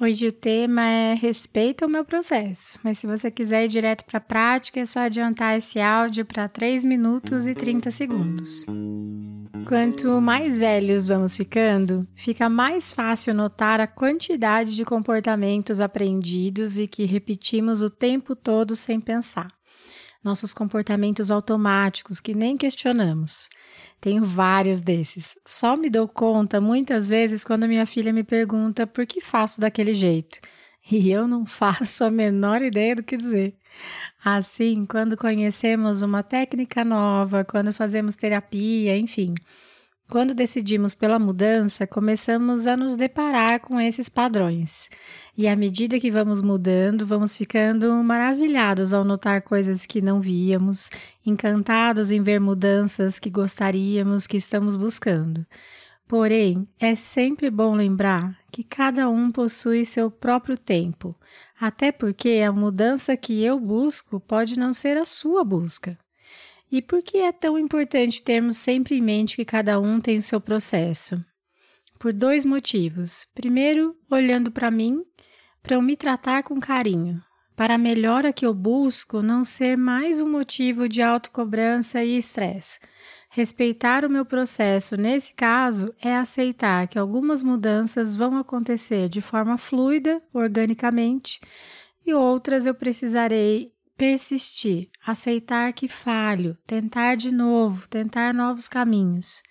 Hoje o tema é respeita o meu processo, mas se você quiser ir direto para a prática, é só adiantar esse áudio para 3 minutos e 30 segundos. Quanto mais velhos vamos ficando, fica mais fácil notar a quantidade de comportamentos aprendidos e que repetimos o tempo todo sem pensar. Nossos comportamentos automáticos que nem questionamos. Tenho vários desses. Só me dou conta muitas vezes quando minha filha me pergunta por que faço daquele jeito. E eu não faço a menor ideia do que dizer. Assim, quando conhecemos uma técnica nova, quando fazemos terapia, enfim, quando decidimos pela mudança, começamos a nos deparar com esses padrões. E à medida que vamos mudando, vamos ficando maravilhados ao notar coisas que não víamos, encantados em ver mudanças que gostaríamos, que estamos buscando. Porém, é sempre bom lembrar que cada um possui seu próprio tempo, até porque a mudança que eu busco pode não ser a sua busca. E por que é tão importante termos sempre em mente que cada um tem o seu processo? Por dois motivos. Primeiro, olhando para mim, para eu me tratar com carinho, para a melhora que eu busco não ser mais um motivo de autocobrança e estresse. Respeitar o meu processo nesse caso é aceitar que algumas mudanças vão acontecer de forma fluida, organicamente, e outras eu precisarei persistir, aceitar que falho, tentar de novo, tentar novos caminhos.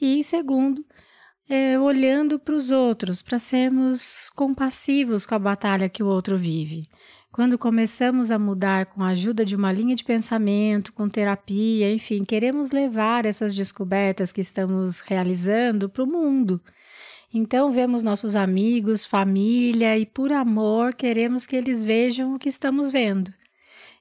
E em segundo, é, olhando para os outros, para sermos compassivos com a batalha que o outro vive. Quando começamos a mudar com a ajuda de uma linha de pensamento, com terapia, enfim, queremos levar essas descobertas que estamos realizando para o mundo. Então, vemos nossos amigos, família e, por amor, queremos que eles vejam o que estamos vendo.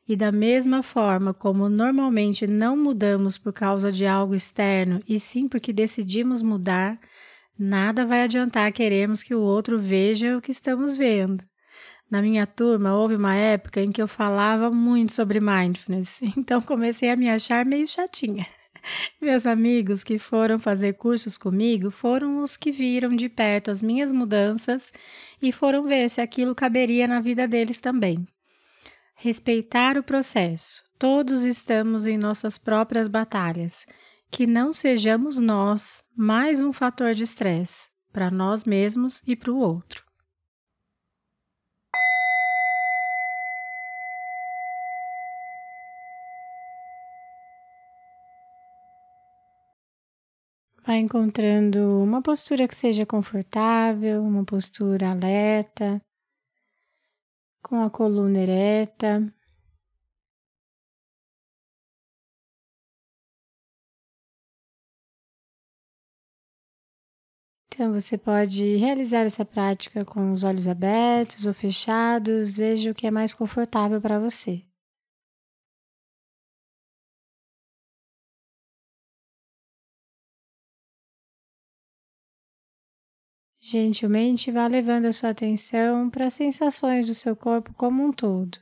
E da mesma forma como normalmente não mudamos por causa de algo externo e sim porque decidimos mudar, nada vai adiantar queremos que o outro veja o que estamos vendo. Na minha turma, houve uma época em que eu falava muito sobre mindfulness, então comecei a me achar meio chatinha. Meus amigos que foram fazer cursos comigo foram os que viram de perto as minhas mudanças e foram ver se aquilo caberia na vida deles também. Respeitar o processo. Todos estamos em nossas próprias batalhas. Que não sejamos nós mais um fator de estresse para nós mesmos e para o outro. Vai encontrando uma postura que seja confortável, uma postura alerta, com a coluna ereta. Então, você pode realizar essa prática com os olhos abertos ou fechados, veja o que é mais confortável para você. Gentilmente vá levando a sua atenção para as sensações do seu corpo como um todo.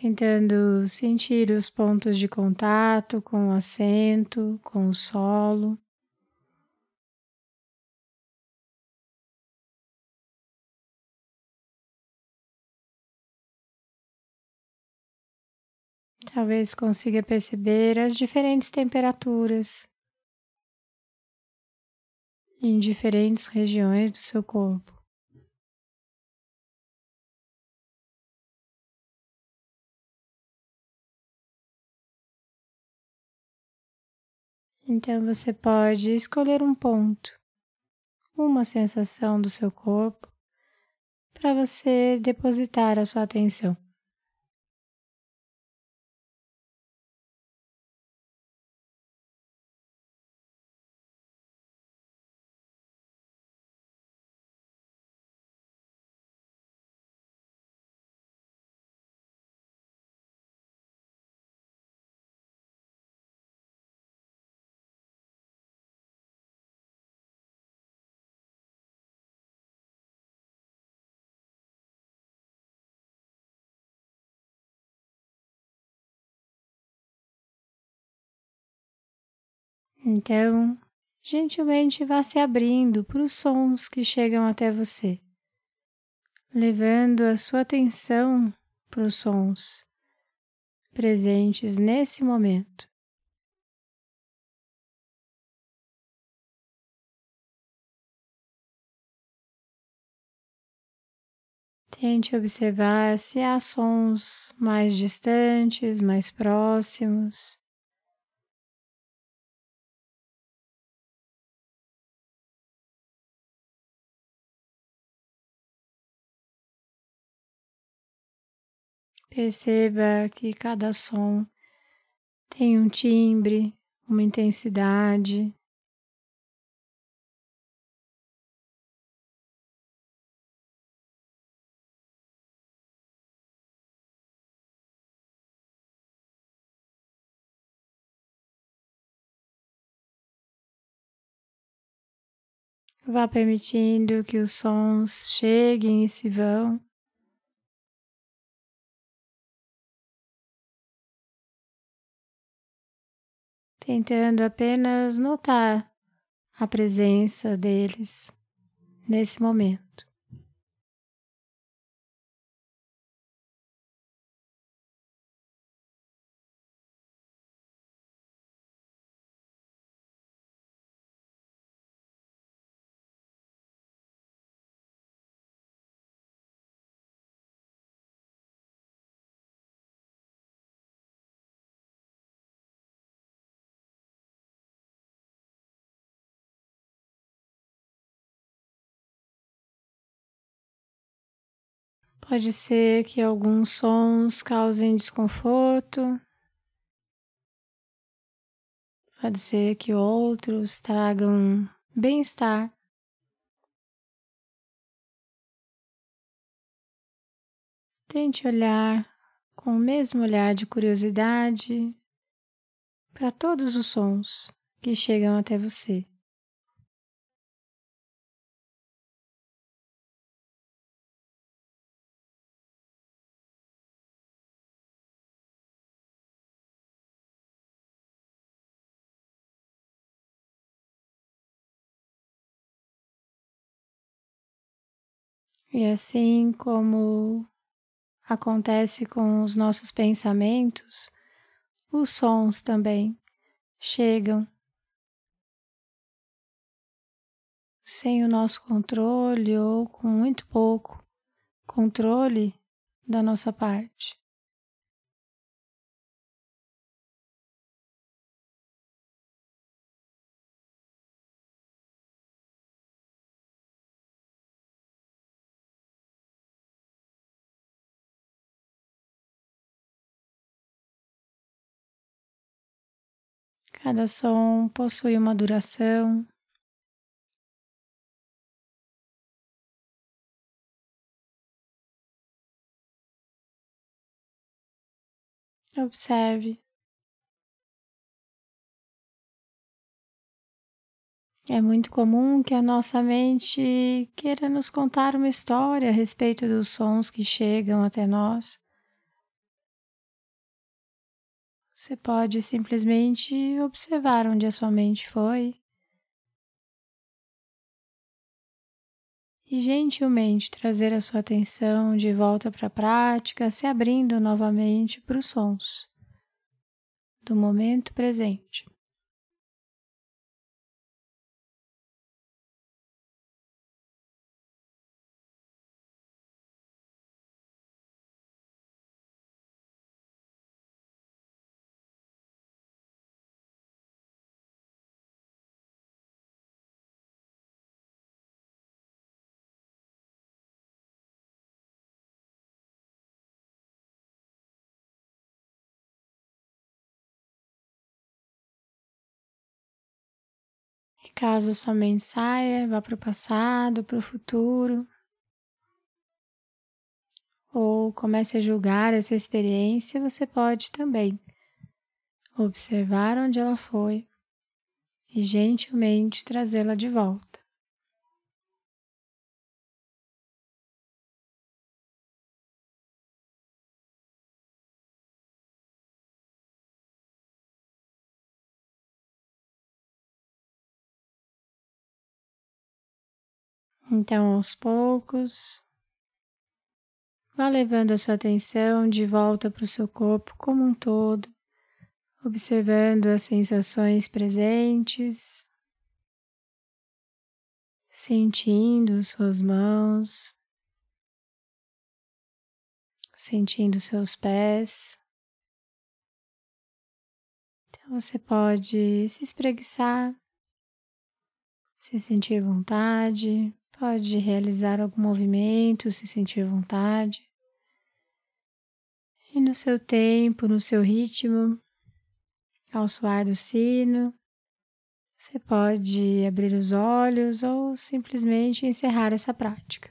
Tentando sentir os pontos de contato com o assento, com o solo. Talvez consiga perceber as diferentes temperaturas em diferentes regiões do seu corpo. Então você pode escolher um ponto, uma sensação do seu corpo para você depositar a sua atenção. Então, gentilmente vá se abrindo para os sons que chegam até você, levando a sua atenção para os sons presentes nesse momento. Tente observar se há sons mais distantes, mais próximos. Perceba que cada som tem um timbre, uma intensidade. Vá permitindo que os sons cheguem e se vão. Tentando apenas notar a presença deles nesse momento. Pode ser que alguns sons causem desconforto, pode ser que outros tragam bem-estar. Tente olhar com o mesmo olhar de curiosidade para todos os sons que chegam até você. E assim como acontece com os nossos pensamentos, os sons também chegam sem o nosso controle ou com muito pouco controle da nossa parte. Cada som possui uma duração. Observe. É muito comum que a nossa mente queira nos contar uma história a respeito dos sons que chegam até nós. Você pode simplesmente observar onde a sua mente foi e gentilmente trazer a sua atenção de volta para a prática, se abrindo novamente para os sons do momento presente. E caso sua mente saia, vá para o passado, para o futuro, ou comece a julgar essa experiência, você pode também observar onde ela foi e gentilmente trazê-la de volta. Então, aos poucos, vá levando a sua atenção de volta para o seu corpo como um todo, observando as sensações presentes, sentindo suas mãos, sentindo seus pés. Então você pode se espreguiçar, se sentir vontade, pode realizar algum movimento, se sentir vontade. E no seu tempo, no seu ritmo, ao soar do sino, você pode abrir os olhos ou simplesmente encerrar essa prática.